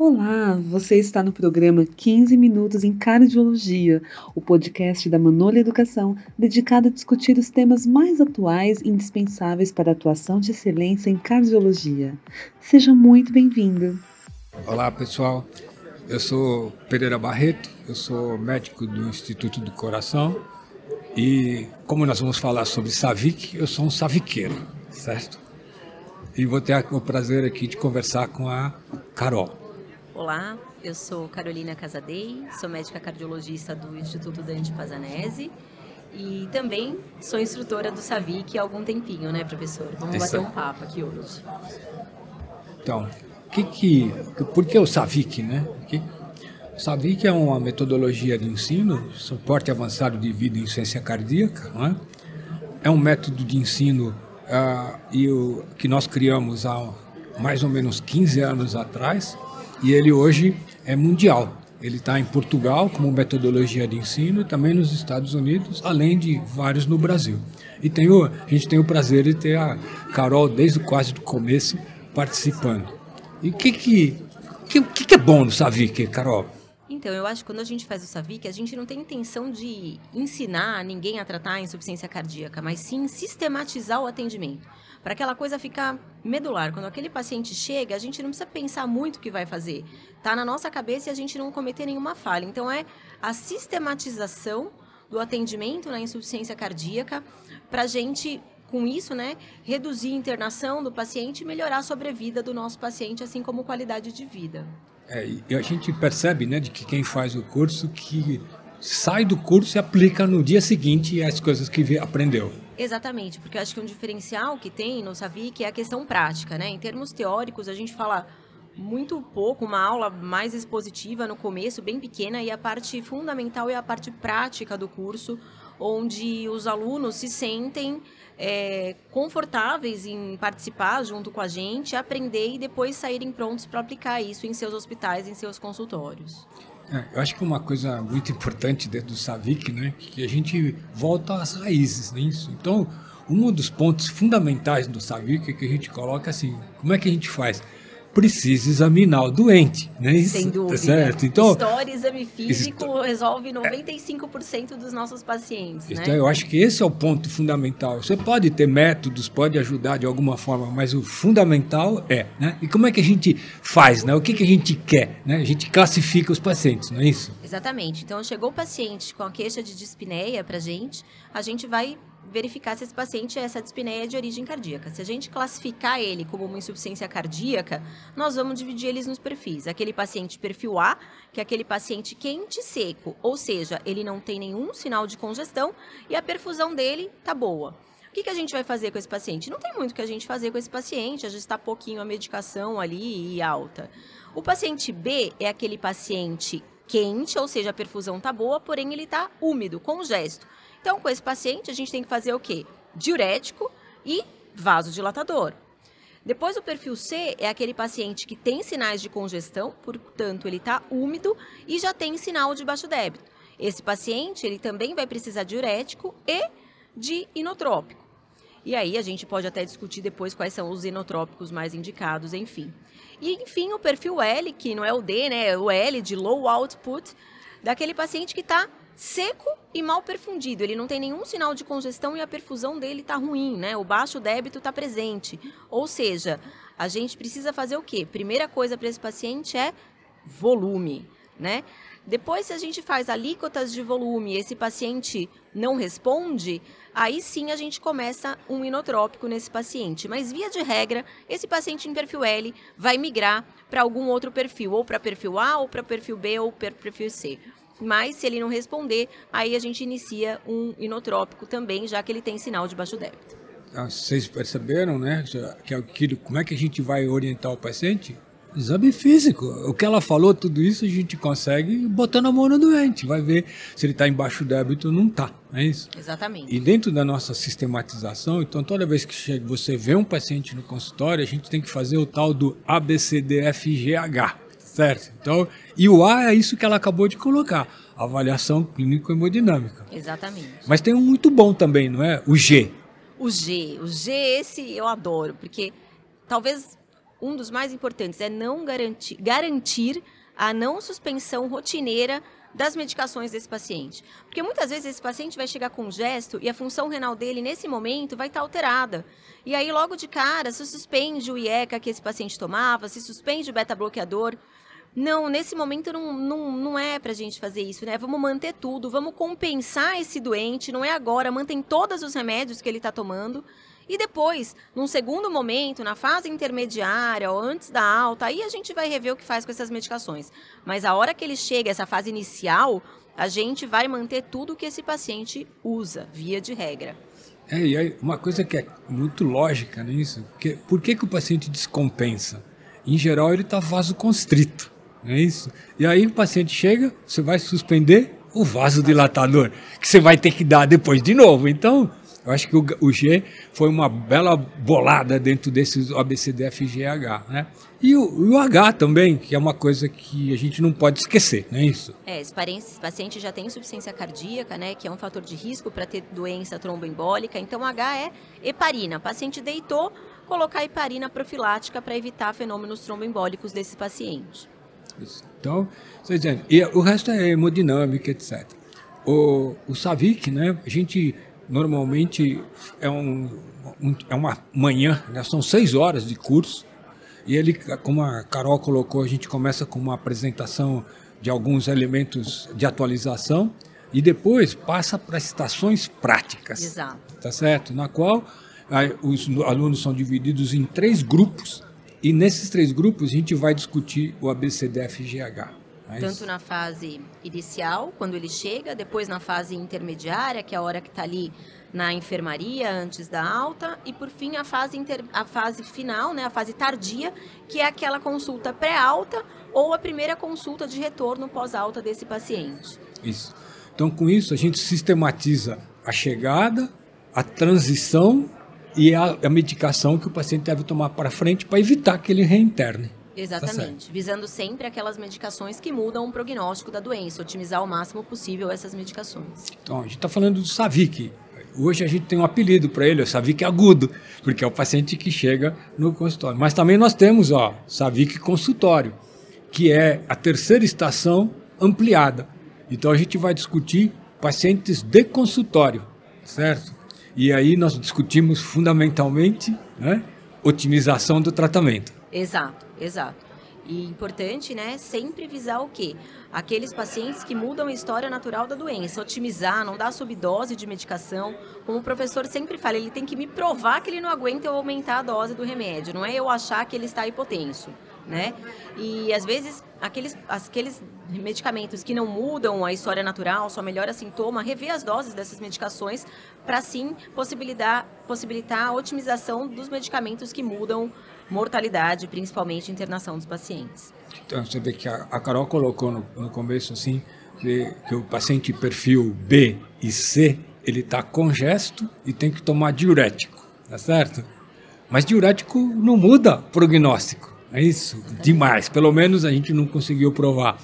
Olá, você está no programa 15 Minutos em Cardiologia, o podcast da Manolha Educação, dedicado a discutir os temas mais atuais e indispensáveis para a atuação de excelência em cardiologia. Seja muito bem-vindo. Olá, pessoal. Eu sou Pereira Barreto, eu sou médico do Instituto do Coração e como nós vamos falar sobre Savic, eu sou um saviqueiro, certo? E vou ter o prazer aqui de conversar com a Carol. Olá, eu sou Carolina Casadei, sou médica cardiologista do Instituto Dante Pazanese e também sou instrutora do Savic há algum tempinho, né, professor? Vamos Isso. bater um papo aqui hoje. Então, que que, por que o SAVIC, né? Que, o SAVIC é uma metodologia de ensino, suporte avançado de vida em ciência cardíaca, não é? É um método de ensino uh, e o, que nós criamos há mais ou menos 15 anos atrás e ele hoje é mundial. Ele está em Portugal como metodologia de ensino também nos Estados Unidos, além de vários no Brasil. E a gente tem o prazer de ter a Carol desde quase do começo participando. E o que que, que, que é bom no Savic, Carol? Então, eu acho que quando a gente faz o SAVIC, a gente não tem intenção de ensinar ninguém a tratar a insuficiência cardíaca, mas sim sistematizar o atendimento. Para aquela coisa ficar medular. Quando aquele paciente chega, a gente não precisa pensar muito o que vai fazer. Está na nossa cabeça e a gente não cometer nenhuma falha. Então, é a sistematização do atendimento na insuficiência cardíaca para a gente com isso, né, reduzir a internação do paciente e melhorar a sobrevida do nosso paciente, assim como qualidade de vida. É, e a gente percebe, né, de que quem faz o curso que sai do curso e aplica no dia seguinte as coisas que aprendeu. Exatamente, porque eu acho que um diferencial que tem no Savic é a questão prática, né? Em termos teóricos, a gente fala muito pouco, uma aula mais expositiva no começo, bem pequena, e a parte fundamental é a parte prática do curso, onde os alunos se sentem é, confortáveis em participar junto com a gente, aprender e depois saírem prontos para aplicar isso em seus hospitais, em seus consultórios. É, eu acho que uma coisa muito importante dentro do SAVIC, né, que a gente volta às raízes, nisso. Né, então, um dos pontos fundamentais do SAVIC é que a gente coloca assim, como é que a gente faz? Precisa examinar o doente, né? Isso, Sem dúvida. Tá certo? Então, História, exame físico resolve 95% dos nossos pacientes, né? Então, eu acho que esse é o ponto fundamental. Você pode ter métodos, pode ajudar de alguma forma, mas o fundamental é, né? E como é que a gente faz, né? O que, que a gente quer, né? A gente classifica os pacientes, não é isso? Exatamente. Então, chegou o paciente com a queixa de dispneia para gente, a gente vai verificar se esse paciente é essa dispneia de origem cardíaca. Se a gente classificar ele como uma insuficiência cardíaca, nós vamos dividir eles nos perfis. Aquele paciente perfil A, que é aquele paciente quente e seco, ou seja, ele não tem nenhum sinal de congestão e a perfusão dele tá boa. O que, que a gente vai fazer com esse paciente? Não tem muito que a gente fazer com esse paciente, ajustar pouquinho a medicação ali e alta. O paciente B é aquele paciente quente, ou seja, a perfusão tá boa, porém ele tá úmido, congesto. Então, com esse paciente, a gente tem que fazer o quê? Diurético e vasodilatador. Depois, o perfil C é aquele paciente que tem sinais de congestão, portanto, ele está úmido e já tem sinal de baixo débito. Esse paciente, ele também vai precisar de diurético e de inotrópico. E aí a gente pode até discutir depois quais são os inotrópicos mais indicados, enfim. E enfim, o perfil L, que não é o D, né? É o L de low output, daquele paciente que está seco e mal perfundido. Ele não tem nenhum sinal de congestão e a perfusão dele está ruim, né? O baixo débito está presente. Ou seja, a gente precisa fazer o quê? Primeira coisa para esse paciente é volume, né? Depois, se a gente faz alíquotas de volume e esse paciente não responde, aí sim a gente começa um inotrópico nesse paciente. Mas, via de regra, esse paciente em perfil L vai migrar para algum outro perfil, ou para perfil A, ou para perfil B, ou para perfil C. Mas se ele não responder, aí a gente inicia um inotrópico também, já que ele tem sinal de baixo débito. Ah, vocês perceberam, né? Que, é como é que a gente vai orientar o paciente? Exame físico. O que ela falou, tudo isso a gente consegue botando a mão no doente. Vai ver se ele está em baixo débito ou não está. É isso? Exatamente. E dentro da nossa sistematização, então toda vez que chega, você vê um paciente no consultório, a gente tem que fazer o tal do ABCDFGH certo? Então, e o A é isso que ela acabou de colocar, avaliação clínico-hemodinâmica. Exatamente. Mas tem um muito bom também, não é? O G. O G, o G esse eu adoro, porque talvez um dos mais importantes é não garantir, garantir a não suspensão rotineira das medicações desse paciente. Porque muitas vezes esse paciente vai chegar com um gesto e a função renal dele, nesse momento, vai estar alterada. E aí, logo de cara, se suspende o IECA que esse paciente tomava, se suspende o beta-bloqueador. Não, nesse momento não, não, não é pra gente fazer isso, né? Vamos manter tudo, vamos compensar esse doente, não é agora, mantém todos os remédios que ele está tomando. E depois, num segundo momento, na fase intermediária ou antes da alta, aí a gente vai rever o que faz com essas medicações. Mas a hora que ele chega, essa fase inicial, a gente vai manter tudo que esse paciente usa, via de regra. É, e aí uma coisa que é muito lógica nisso, que, por que, que o paciente descompensa? Em geral, ele está vasoconstrito. Não é isso? E aí o paciente chega, você vai suspender o vasodilatador, que você vai ter que dar depois de novo. Então, eu acho que o, o G foi uma bela bolada dentro desses ABCDFGH, né? E o, o, H também, que é uma coisa que a gente não pode esquecer, não é isso? É, esse paciente já tem insuficiência cardíaca, né, que é um fator de risco para ter doença tromboembólica. Então, H é heparina. O paciente deitou, colocar heparina profilática para evitar fenômenos tromboembólicos desse paciente. Isso. Então, dizendo, e o resto é hemodinâmica, etc. O, o SAVIC, né, a gente normalmente é, um, um, é uma manhã, né, são seis horas de curso, e ele, como a Carol colocou, a gente começa com uma apresentação de alguns elementos de atualização e depois passa para estações práticas. Exato. Tá certo? Na qual aí, os alunos são divididos em três grupos e nesses três grupos a gente vai discutir o ABCDFGH. É Tanto na fase inicial, quando ele chega, depois na fase intermediária, que é a hora que está ali na enfermaria antes da alta, e por fim a fase, inter... a fase final, né, a fase tardia, que é aquela consulta pré-alta ou a primeira consulta de retorno pós-alta desse paciente. Isso. Então, com isso, a gente sistematiza a chegada, a transição e a, a medicação que o paciente deve tomar para frente para evitar que ele reinterne. Exatamente. Tá visando sempre aquelas medicações que mudam o prognóstico da doença, otimizar o máximo possível essas medicações. Então, a gente está falando do SAVIC. Hoje a gente tem um apelido para ele, o SAVIC agudo, porque é o paciente que chega no consultório. Mas também nós temos o SAVIC consultório, que é a terceira estação ampliada. Então a gente vai discutir pacientes de consultório, certo? E aí nós discutimos fundamentalmente né, otimização do tratamento. Exato, exato. E importante, né, sempre visar o quê? Aqueles pacientes que mudam a história natural da doença, otimizar, não dar subdose de medicação. Como o professor sempre fala, ele tem que me provar que ele não aguenta eu aumentar a dose do remédio, não é eu achar que ele está hipotenso né? E às vezes aqueles, aqueles medicamentos que não mudam a história natural, só melhora sintoma, rever as doses dessas medicações para sim possibilitar, possibilitar a otimização dos medicamentos que mudam mortalidade, principalmente internação dos pacientes. Então você vê que a, a Carol colocou no, no começo assim que, que o paciente perfil B e C ele está congesto e tem que tomar diurético, tá certo? Mas diurético não muda prognóstico. É isso, demais. Pelo menos a gente não conseguiu provar.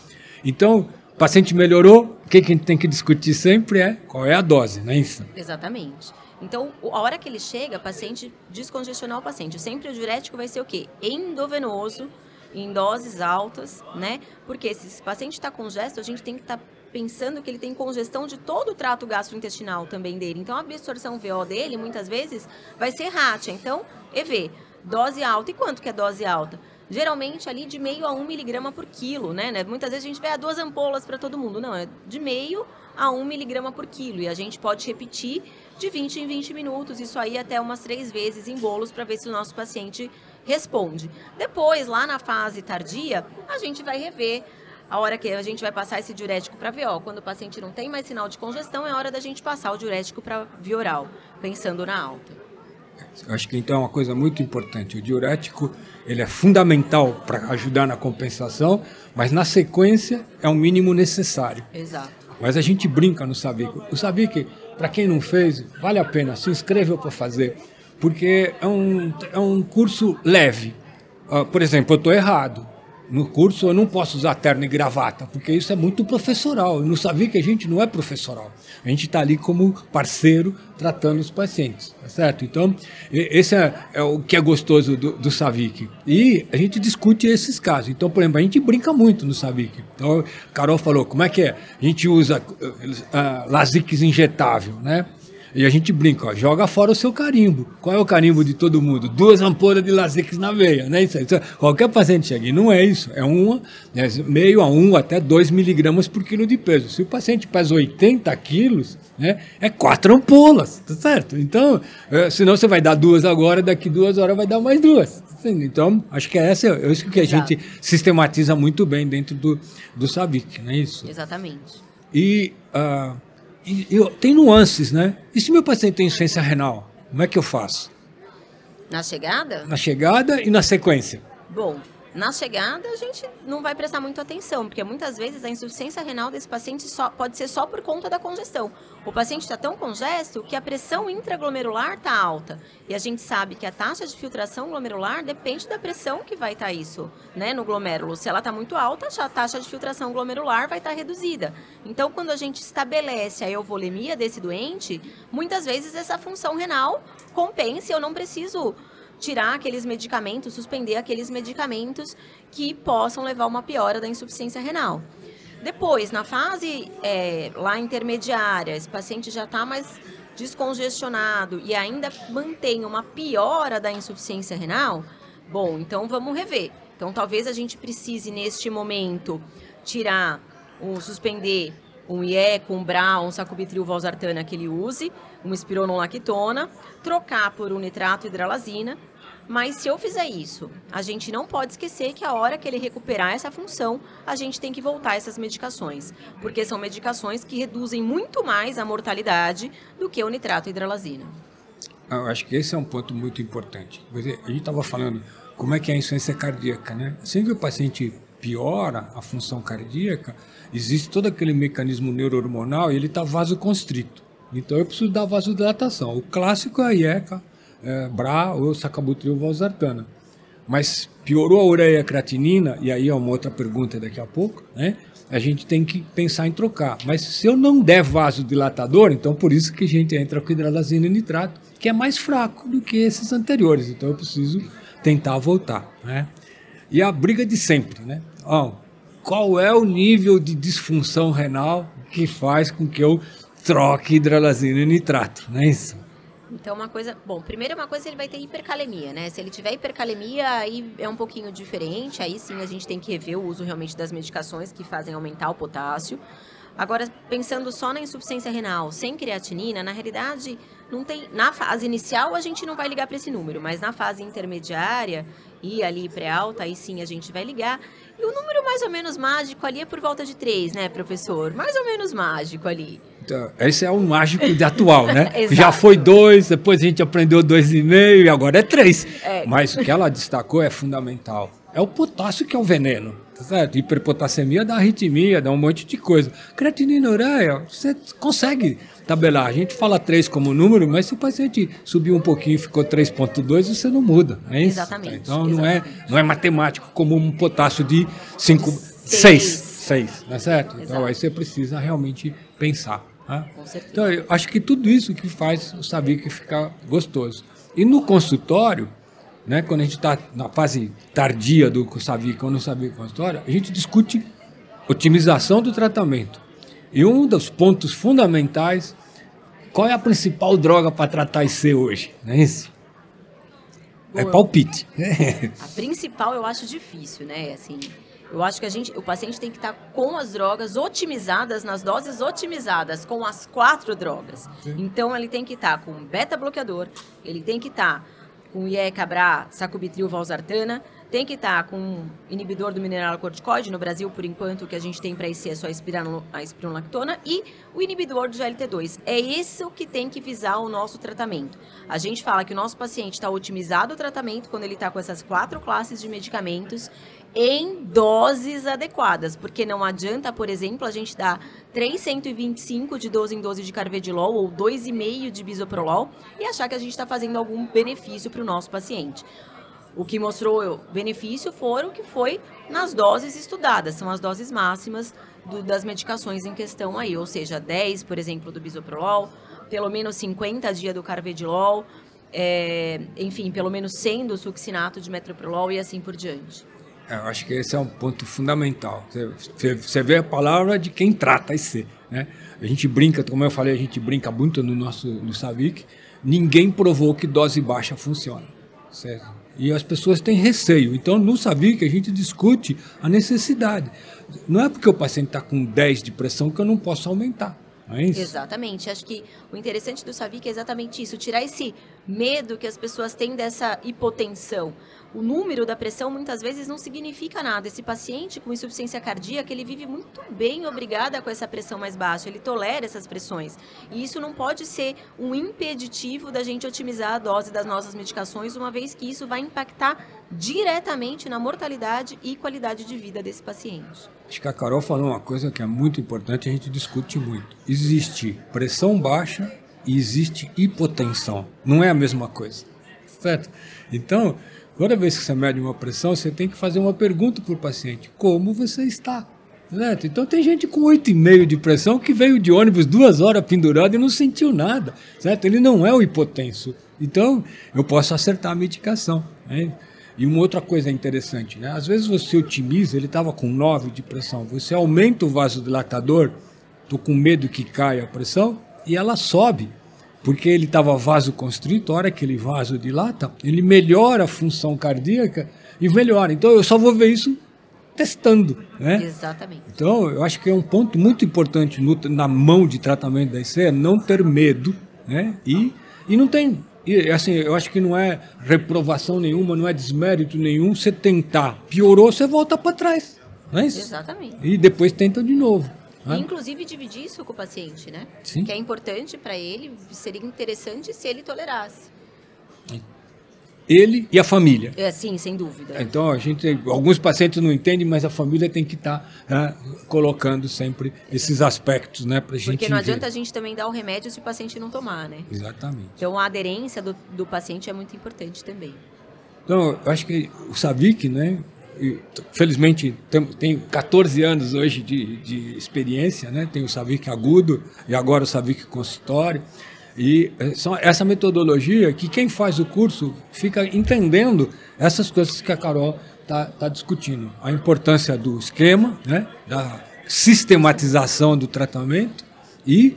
Então, paciente melhorou, o que, a gente tem que discutir sempre é qual é a dose, não é isso? Exatamente. Então, a hora que ele chega, paciente descongestionar o paciente. Sempre o diurético vai ser o quê? Endovenoso, em doses altas, né? Porque se esse paciente está congesto, a gente tem que estar tá pensando que ele tem congestão de todo o trato gastrointestinal também dele. Então, a absorção VO dele, muitas vezes, vai ser rátia. Então, EV, dose alta. E quanto que é dose alta? Geralmente ali de meio a um miligrama por quilo, né? né? Muitas vezes a gente vê ah, duas ampolas para todo mundo. Não, é de meio a um miligrama por quilo. E a gente pode repetir de 20 em 20 minutos, isso aí até umas três vezes em bolos para ver se o nosso paciente responde. Depois, lá na fase tardia, a gente vai rever a hora que a gente vai passar esse diurético para VO. Quando o paciente não tem mais sinal de congestão, é hora da gente passar o diurético para via oral, pensando na alta. Eu acho que então é uma coisa muito importante. O diurético ele é fundamental para ajudar na compensação, mas na sequência é o mínimo necessário. Exato. Mas a gente brinca no Sabic. O Sabic, para quem não fez, vale a pena, se inscreva para fazer, porque é um, é um curso leve. Uh, por exemplo, eu estou errado. No curso eu não posso usar terno e gravata, porque isso é muito professoral. Eu não sabia que a gente não é professoral. A gente está ali como parceiro tratando os pacientes, tá certo? Então, esse é, é o que é gostoso do, do Savic. E a gente discute esses casos. Então, por exemplo, a gente brinca muito no Savic. Então, Carol falou, como é que é? A gente usa uh, Lasix injetável, né? E a gente brinca, ó, joga fora o seu carimbo. Qual é o carimbo de todo mundo? Duas ampolas de Lasix na veia, né? Isso, isso, qualquer paciente chega e não é isso. É uma, né, meio a um até dois miligramas por quilo de peso. Se o paciente pesa 80 quilos, né, é quatro ampolas, tá certo? Então, é, senão você vai dar duas agora, daqui duas horas vai dar mais duas. Então, acho que é essa, é isso que a Exato. gente sistematiza muito bem dentro do, do SABIC, não é isso? Exatamente. E... Uh, eu, tem nuances, né? E se meu paciente tem insuficiência renal, como é que eu faço? Na chegada? Na chegada e na sequência. Bom, na chegada, a gente não vai prestar muito atenção, porque muitas vezes a insuficiência renal desse paciente só, pode ser só por conta da congestão. O paciente está tão congesto que a pressão intraglomerular está alta. E a gente sabe que a taxa de filtração glomerular depende da pressão que vai estar tá isso né, no glomérulo. Se ela está muito alta, a taxa de filtração glomerular vai estar tá reduzida. Então, quando a gente estabelece a euvolemia desse doente, muitas vezes essa função renal compensa e eu não preciso tirar aqueles medicamentos, suspender aqueles medicamentos que possam levar a uma piora da insuficiência renal. Depois, na fase é, lá intermediária, esse paciente já está mais descongestionado e ainda mantém uma piora da insuficiência renal, bom, então vamos rever. Então, talvez a gente precise, neste momento, tirar, ou suspender um IE com um BRA, um sacubitril valsartana que ele use, uma espironolactona, trocar por um nitrato hidralazina. Mas se eu fizer isso, a gente não pode esquecer que a hora que ele recuperar essa função, a gente tem que voltar essas medicações, porque são medicações que reduzem muito mais a mortalidade do que o nitrato hidralazina. Eu acho que esse é um ponto muito importante. A gente estava falando como é que é a insuficiência cardíaca, né? Que o paciente piora a função cardíaca, existe todo aquele mecanismo neurohormonal e ele está vasoconstrito. Então eu preciso dar vasodilatação. O clássico é a IECA, é, BRA ou sacabutril valsartana. Mas piorou a ureia creatinina, e aí é uma outra pergunta daqui a pouco, né? A gente tem que pensar em trocar. Mas se eu não der vasodilatador, então por isso que a gente entra com hidralazina e nitrato, que é mais fraco do que esses anteriores. Então eu preciso tentar voltar, né? E a briga de sempre, né? Qual é o nível de disfunção renal que faz com que eu troque hidralazina e nitrato, não é isso? Então, uma coisa. Bom, primeiro uma coisa ele vai ter hipercalemia, né? Se ele tiver hipercalemia, aí é um pouquinho diferente. Aí sim a gente tem que rever o uso realmente das medicações que fazem aumentar o potássio. Agora, pensando só na insuficiência renal sem creatinina, na realidade, não tem. Na fase inicial a gente não vai ligar para esse número, mas na fase intermediária e ali pré-alta, aí sim a gente vai ligar. E o número mais ou menos mágico ali é por volta de 3, né, professor? Mais ou menos mágico ali. Então, esse é o mágico de atual, né? Já foi dois, depois a gente aprendeu dois e meio e agora é três. É. Mas o que ela destacou é fundamental. É o potássio que é o veneno, tá certo? Hiperpotassemia dá arritmia, dá um monte de coisa. Creatinina ureia, você consegue tabelar. A gente fala 3 como número, mas se o paciente subiu um pouquinho e ficou 3,2, você não muda. É isso? Exatamente. Então exatamente. Não, é, não é matemático como um potássio de 5, 6. 6, não é certo? Exato. Então aí você precisa realmente pensar. Né? Então eu acho que tudo isso que faz o Sabic ficar gostoso. E no consultório, né, quando a gente está na fase tardia do Sabic ou no Sabic consultório, a gente discute otimização do tratamento. E um dos pontos fundamentais, qual é a principal droga para tratar IC hoje? Não é isso? É palpite. A principal eu acho difícil, né? Assim, eu acho que a gente, o paciente tem que estar com as drogas otimizadas, nas doses otimizadas, com as quatro drogas. Sim. Então, ele tem que estar com beta-bloqueador, ele tem que estar com IE, Cabra, sacubitril, valsartana, tem que estar tá com um inibidor do mineral corticoide. No Brasil, por enquanto, o que a gente tem para esse é só a espironolactona e o inibidor do GLT2. É isso que tem que visar o nosso tratamento. A gente fala que o nosso paciente está otimizado o tratamento quando ele está com essas quatro classes de medicamentos em doses adequadas, porque não adianta, por exemplo, a gente dar 325 de 12 em 12 de carvedilol ou 2,5 de bisoprolol e achar que a gente está fazendo algum benefício para o nosso paciente. O que mostrou benefício foram que foi nas doses estudadas, são as doses máximas do, das medicações em questão aí, ou seja, 10, por exemplo, do bisoprolol, pelo menos 50 dias do carvedilol, é, enfim, pelo menos 100 do succinato de metoprolol e assim por diante. É, eu acho que esse é um ponto fundamental. Você, você vê a palavra de quem trata IC. Né? A gente brinca, como eu falei, a gente brinca muito no nosso no Savic. Ninguém provou que dose baixa funciona. Certo? E as pessoas têm receio. Então, no Savic, a gente discute a necessidade. Não é porque o paciente está com 10 de pressão que eu não posso aumentar. É Exatamente. Acho que o interessante do Savic é exatamente isso, tirar esse medo que as pessoas têm dessa hipotensão. O número da pressão muitas vezes não significa nada. Esse paciente com insuficiência cardíaca, ele vive muito bem obrigada com essa pressão mais baixa, ele tolera essas pressões. E isso não pode ser um impeditivo da gente otimizar a dose das nossas medicações, uma vez que isso vai impactar diretamente na mortalidade e qualidade de vida desse paciente. Acho que a Carol falou uma coisa que é muito importante, a gente discute muito. Existe pressão baixa e existe hipotensão. Não é a mesma coisa. Certo? Então, toda vez que você mede uma pressão, você tem que fazer uma pergunta para o paciente: como você está? Certo? Então tem gente com 8,5 de pressão que veio de ônibus duas horas pendurado e não sentiu nada. Certo? Ele não é o hipotenso. Então, eu posso acertar a medicação. Né? E uma outra coisa interessante, né? Às vezes você otimiza, ele estava com 9 de pressão, você aumenta o vasodilatador, estou com medo que caia a pressão, e ela sobe, porque ele estava vasoconstrito, a hora que ele vasodilata, ele melhora a função cardíaca e melhora. Então eu só vou ver isso testando, né? Exatamente. Então eu acho que é um ponto muito importante no, na mão de tratamento da IC é não ter medo, né? E, e não tem e assim, eu acho que não é reprovação nenhuma, não é desmérito nenhum você tentar. Piorou, você volta para trás. Não é isso? Exatamente. E depois tenta de novo. Inclusive dividir isso com o paciente, né? Sim. Que é importante para ele, seria interessante se ele tolerasse ele e a família. É, sim, sem dúvida. Então, a gente, alguns pacientes não entendem, mas a família tem que estar tá, né, colocando sempre esses aspectos, né, para gente. Porque não adianta a gente também dar o remédio se o paciente não tomar, né? Exatamente. Então, a aderência do, do paciente é muito importante também. Então, eu acho que o Savic, né, felizmente tenho 14 anos hoje de, de experiência, né? Tenho o Savic agudo e agora o Savic consultório. E eh, essa metodologia que quem faz o curso fica entendendo essas coisas que a Carol está tá discutindo. A importância do esquema, né, da sistematização do tratamento e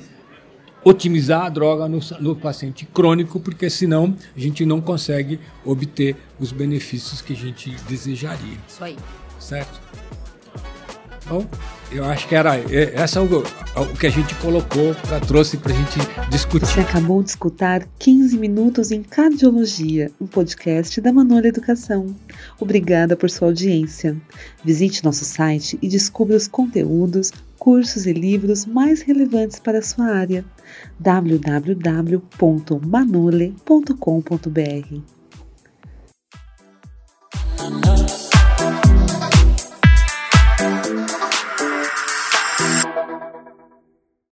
otimizar a droga no, no, paciente crônico, porque senão a gente não consegue obter os benefícios que a gente desejaria. Isso aí. Certo? Então, eu acho que era é, essa é o, o que a gente colocou, pra, trouxe para a gente discutir. Você acabou de escutar 15 Minutos em Cardiologia, um podcast da Manola Educação. Obrigada por sua audiência. Visite nosso site e descubra os conteúdos, cursos e livros mais relevantes para a sua área. www.manole.com.br